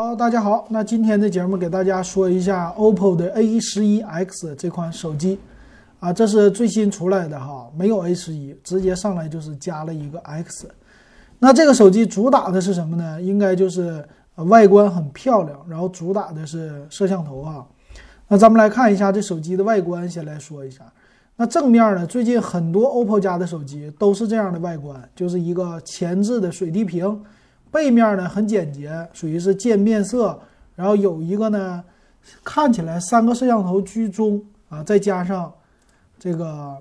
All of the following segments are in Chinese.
好，大家好，那今天的节目给大家说一下 OPPO 的 A 十一 X 这款手机，啊，这是最新出来的哈，没有 A 十一，直接上来就是加了一个 X。那这个手机主打的是什么呢？应该就是外观很漂亮，然后主打的是摄像头啊。那咱们来看一下这手机的外观，先来说一下。那正面呢，最近很多 OPPO 家的手机都是这样的外观，就是一个前置的水滴屏。背面呢很简洁，属于是渐变色，然后有一个呢，看起来三个摄像头居中啊，再加上这个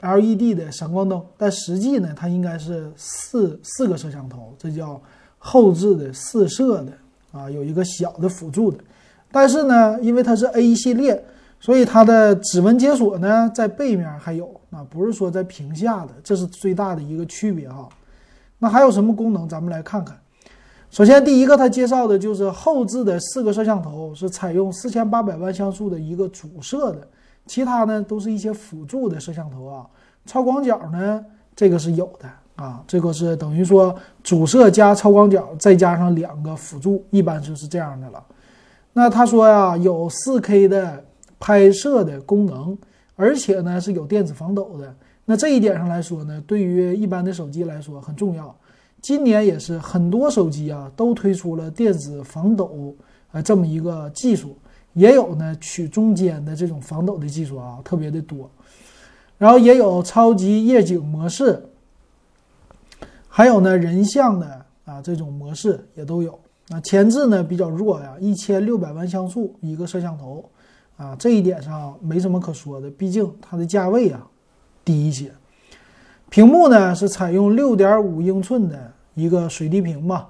LED 的闪光灯，但实际呢它应该是四四个摄像头，这叫后置的四摄的啊，有一个小的辅助的，但是呢，因为它是 A 系列，所以它的指纹解锁呢在背面还有啊，不是说在屏下的，这是最大的一个区别哈。那还有什么功能？咱们来看看。首先，第一个它介绍的就是后置的四个摄像头是采用四千八百万像素的一个主摄的，其他呢都是一些辅助的摄像头啊。超广角呢，这个是有的啊，这个是等于说主摄加超广角，再加上两个辅助，一般就是这样的了。那他说呀，有 4K 的拍摄的功能，而且呢是有电子防抖的。那这一点上来说呢，对于一般的手机来说很重要。今年也是很多手机啊都推出了电子防抖啊这么一个技术，也有呢取中间的这种防抖的技术啊特别的多，然后也有超级夜景模式，还有呢人像的啊这种模式也都有。那前置呢比较弱呀，一千六百万像素一个摄像头啊这一点上没什么可说的，毕竟它的价位啊低一些。屏幕呢是采用六点五英寸的一个水滴屏嘛，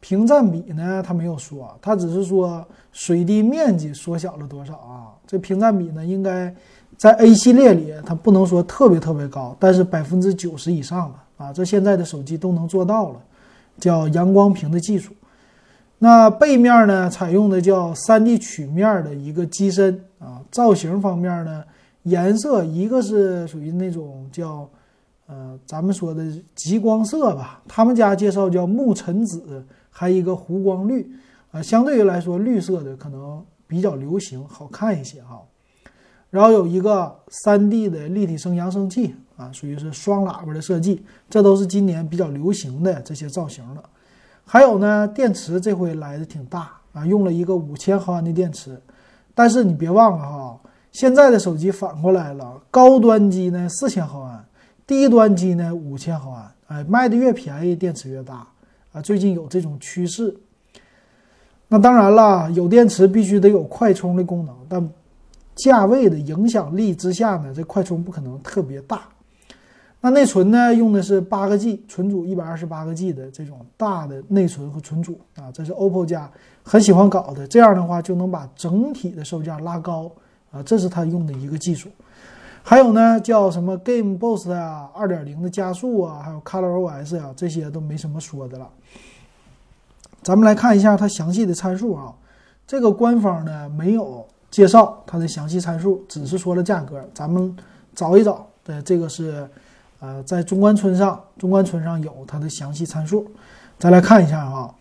屏占比呢它没有说，它只是说水滴面积缩小了多少啊？这屏占比呢应该在 A 系列里它不能说特别特别高，但是百分之九十以上了啊！这现在的手机都能做到了，叫阳光屏的技术。那背面呢采用的叫 3D 曲面的一个机身啊，造型方面呢颜色一个是属于那种叫。呃，咱们说的极光色吧，他们家介绍叫木尘紫，还有一个湖光绿，啊，相对于来说绿色的可能比较流行，好看一些哈。然后有一个 3D 的立体声扬声器啊，属于是双喇叭的设计，这都是今年比较流行的这些造型了。还有呢，电池这回来的挺大啊，用了一个五千毫安的电池，但是你别忘了哈，现在的手机反过来了，高端机呢四千毫安。低端机呢，五千毫安，哎，卖的越便宜，电池越大，啊，最近有这种趋势。那当然了，有电池必须得有快充的功能，但价位的影响力之下呢，这快充不可能特别大。那内存呢，用的是八个 G，存储一百二十八个 G 的这种大的内存和存储啊，这是 OPPO 家很喜欢搞的，这样的话就能把整体的售价拉高啊，这是它用的一个技术。还有呢，叫什么 Game Boost 啊，二点零的加速啊，还有 Color OS 啊，这些都没什么说的了。咱们来看一下它详细的参数啊。这个官方呢没有介绍它的详细参数，只是说了价格。咱们找一找，对，这个是呃在中关村上，中关村上有它的详细参数。再来看一下啊，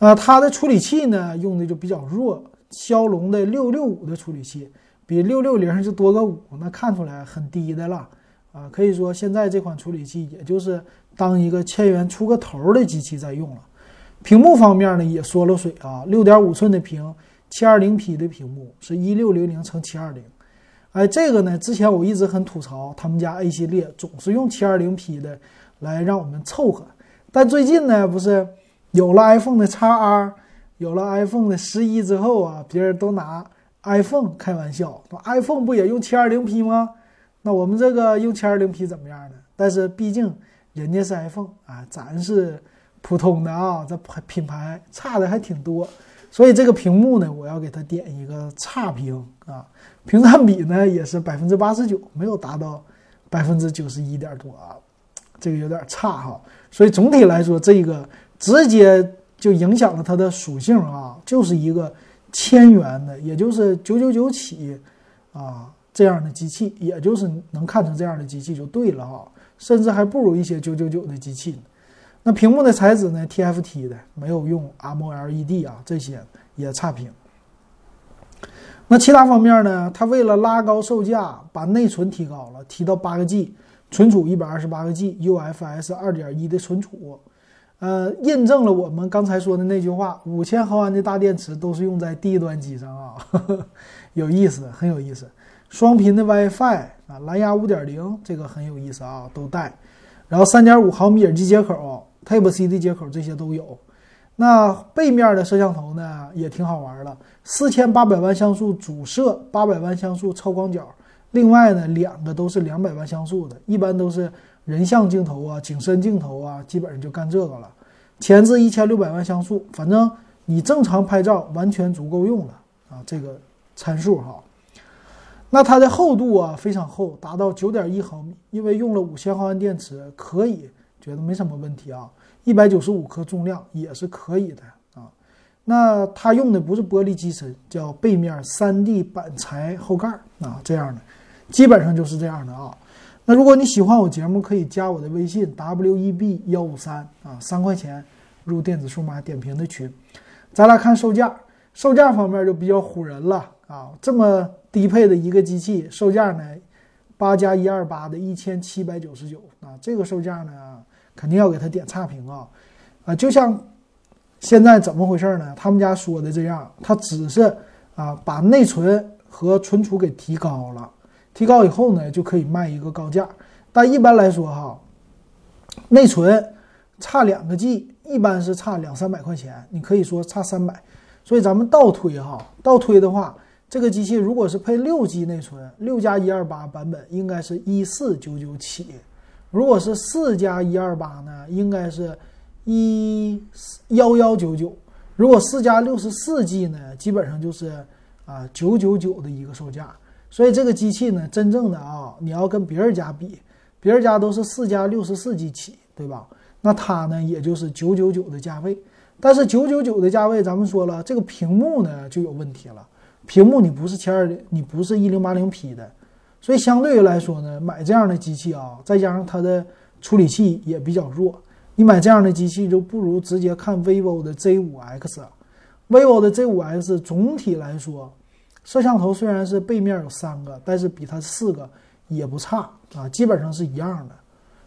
呃，它的处理器呢用的就比较弱，骁龙的六六五的处理器。比六六零就多个五，那看出来很低的了啊！可以说现在这款处理器也就是当一个千元出个头的机器在用了。屏幕方面呢也缩了水啊，六点五寸的屏，七二零 P 的屏幕是一六零零乘七二零。哎，这个呢之前我一直很吐槽，他们家 A 系列总是用七二零 P 的来让我们凑合。但最近呢不是有了 iPhone 的 x R，有了 iPhone 的十一之后啊，别人都拿。iPhone 开玩笑，iPhone 不也用 720P 吗？那我们这个用 720P 怎么样呢？但是毕竟人家是 iPhone 啊，咱是普通的啊，这品牌差的还挺多。所以这个屏幕呢，我要给它点一个差评啊。屏占比呢也是百分之八十九，没有达到百分之九十一点多啊，这个有点差哈。所以总体来说，这个直接就影响了它的属性啊，就是一个。千元的，也就是九九九起，啊，这样的机器，也就是能看成这样的机器就对了哈，甚至还不如一些九九九的机器。那屏幕的材质呢？TFT 的，没有用 AMOLED 啊，这些也差评。那其他方面呢？它为了拉高售价，把内存提高了，提到八个 G，存储一百二十八个 G，UFS 二点一的存储，呃，印证了我们刚才说的那句话：五千毫安的大电池都是用在低端机上啊呵呵，有意思，很有意思。双频的 WiFi 啊，蓝牙五点零，这个很有意思啊，都带。然后三点五毫米耳机接口，Type C 的接口这些都有。那背面的摄像头呢，也挺好玩的，四千八百万像素主摄，八百万像素超广角。另外呢，两个都是两百万像素的，一般都是人像镜头啊、景深镜头啊，基本上就干这个了。前置一千六百万像素，反正你正常拍照完全足够用了啊，这个参数哈。那它的厚度啊非常厚，达到九点一毫米，因为用了五千毫安电池，可以觉得没什么问题啊。一百九十五克重量也是可以的啊。那它用的不是玻璃机身，叫背面三 D 板材后盖啊，这样的，基本上就是这样的啊。那如果你喜欢我节目，可以加我的微信 w e b 幺五三啊，三块钱入电子数码点评的群。咱俩看售价，售价方面就比较唬人了啊，这么低配的一个机器，售价呢八加一二八的一千七百九十九啊，这个售价呢。肯定要给他点差评啊，啊，就像现在怎么回事呢？他们家说的这样，他只是啊把内存和存储给提高了，提高以后呢就可以卖一个高价。但一般来说哈，内存差两个 G，一般是差两三百块钱，你可以说差三百。所以咱们倒推哈，倒推的话，这个机器如果是配六 G 内存，六加一二八版本应该是一四九九起。如果是四加一二八呢，应该是一幺幺九九。如果四加六十四 G 呢，基本上就是啊九九九的一个售价。所以这个机器呢，真正的啊，你要跟别人家比，别人家都是四加六十四 G 起，对吧？那它呢，也就是九九九的价位。但是九九九的价位，咱们说了，这个屏幕呢就有问题了。屏幕你不是七二零，你不是一零八零 P 的。所以相对于来说呢，买这样的机器啊，再加上它的处理器也比较弱，你买这样的机器就不如直接看 vivo 的 Z5X。vivo 的 Z5X 总体来说，摄像头虽然是背面有三个，但是比它四个也不差啊，基本上是一样的。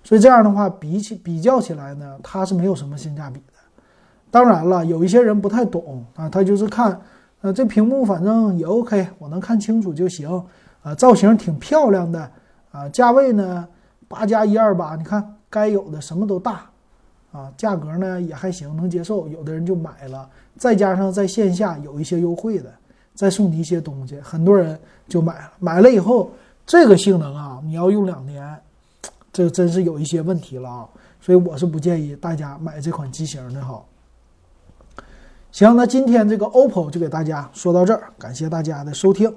所以这样的话，比起比较起来呢，它是没有什么性价比的。当然了，有一些人不太懂啊，他就是看，呃，这屏幕反正也 OK，我能看清楚就行。啊，造型挺漂亮的，啊，价位呢八加一二八，你看该有的什么都大，啊，价格呢也还行，能接受，有的人就买了，再加上在线下有一些优惠的，再送你一些东西，很多人就买了。买了以后，这个性能啊，你要用两年，这真是有一些问题了啊，所以我是不建议大家买这款机型的哈。行，那今天这个 OPPO 就给大家说到这儿，感谢大家的收听。